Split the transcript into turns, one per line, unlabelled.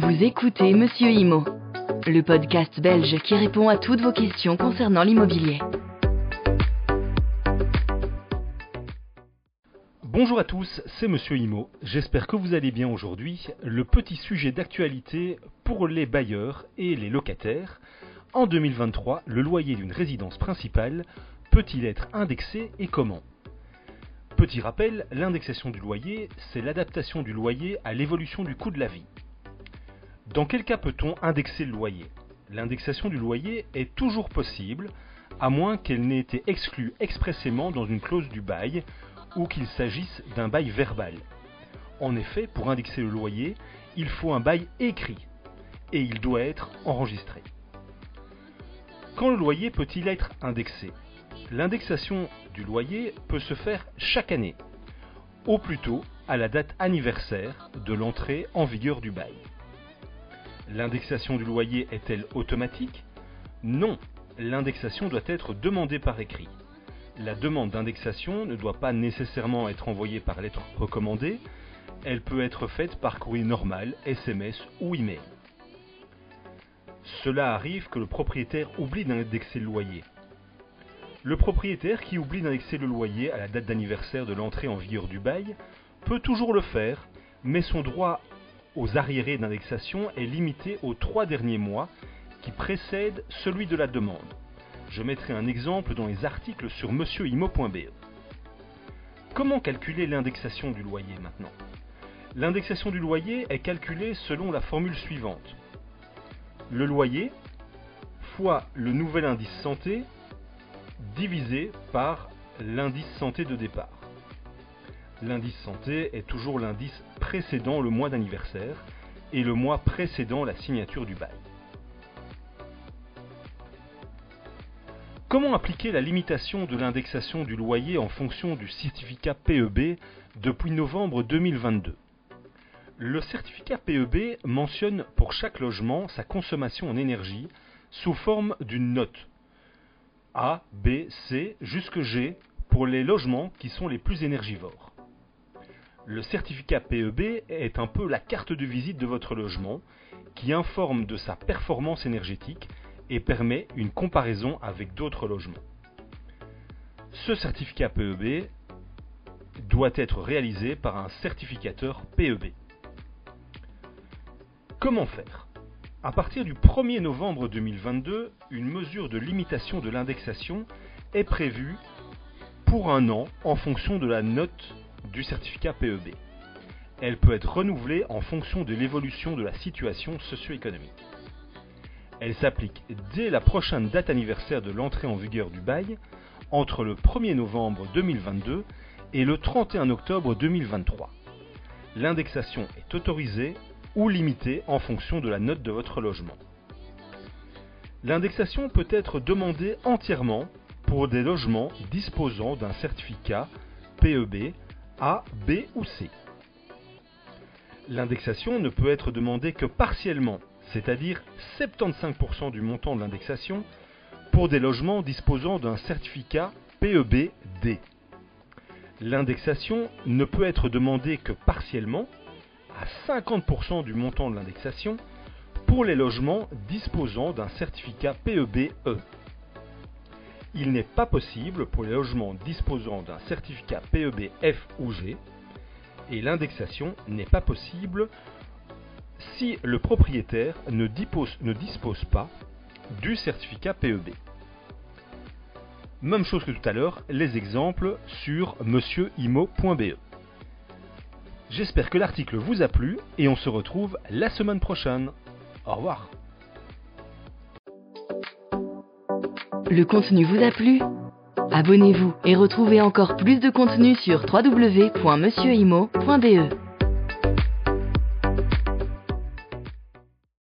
Vous écoutez Monsieur Imo, le podcast belge qui répond à toutes vos questions concernant l'immobilier.
Bonjour à tous, c'est Monsieur Imo. J'espère que vous allez bien aujourd'hui. Le petit sujet d'actualité pour les bailleurs et les locataires. En 2023, le loyer d'une résidence principale peut-il être indexé et comment? Petit rappel, l'indexation du loyer, c'est l'adaptation du loyer à l'évolution du coût de la vie. Dans quel cas peut-on indexer le loyer? L'indexation du loyer est toujours possible, à moins qu'elle n'ait été exclue expressément dans une clause du bail ou qu'il s'agisse d'un bail verbal. En effet, pour indexer le loyer, il faut un bail écrit et il doit être enregistré. Quand le loyer peut-il être indexé? L'indexation du loyer peut se faire chaque année, au plus tôt à la date anniversaire de l'entrée en vigueur du bail. L'indexation du loyer est-elle automatique? Non, l'indexation doit être demandée par écrit. La demande d'indexation ne doit pas nécessairement être envoyée par lettre recommandée, elle peut être faite par courrier normal, SMS ou email. Cela arrive que le propriétaire oublie d'indexer le loyer. Le propriétaire qui oublie d'indexer le loyer à la date d'anniversaire de l'entrée en vigueur du bail peut toujours le faire, mais son droit aux arriérés d'indexation est limité aux trois derniers mois qui précèdent celui de la demande. Je mettrai un exemple dans les articles sur monsieurimo.be. Comment calculer l'indexation du loyer maintenant? L'indexation du loyer est calculée selon la formule suivante. Le loyer fois le nouvel indice santé divisé par l'indice santé de départ. L'indice santé est toujours l'indice précédent le mois d'anniversaire et le mois précédent la signature du bail. Comment appliquer la limitation de l'indexation du loyer en fonction du certificat PEB depuis novembre 2022 Le certificat PEB mentionne pour chaque logement sa consommation en énergie sous forme d'une note A, B, C jusque G pour les logements qui sont les plus énergivores. Le certificat PEB est un peu la carte de visite de votre logement qui informe de sa performance énergétique et permet une comparaison avec d'autres logements. Ce certificat PEB doit être réalisé par un certificateur PEB. Comment faire? À partir du 1er novembre 2022, une mesure de limitation de l'indexation est prévue pour un an en fonction de la note du certificat PEB. Elle peut être renouvelée en fonction de l'évolution de la situation socio-économique. Elle s'applique dès la prochaine date anniversaire de l'entrée en vigueur du bail, entre le 1er novembre 2022 et le 31 octobre 2023. L'indexation est autorisée ou limitée en fonction de la note de votre logement. L'indexation peut être demandée entièrement pour des logements disposant d'un certificat PEB a, B ou C. L'indexation ne peut être demandée que partiellement, c'est-à-dire 75% du montant de l'indexation, pour des logements disposant d'un certificat PEB-D. L'indexation ne peut être demandée que partiellement, à 50% du montant de l'indexation, pour les logements disposant d'un certificat PEB-E il n'est pas possible pour les logements disposant d'un certificat PEB F ou G et l'indexation n'est pas possible si le propriétaire ne dispose, pas du certificat PEB. Même chose que tout à l'heure, les exemples sur monsieurimo.be. J'espère que l'article vous a plu et on se retrouve la semaine prochaine. Au revoir.
Le contenu vous a plu Abonnez-vous et retrouvez encore plus de contenu sur www.monsieurimo.be.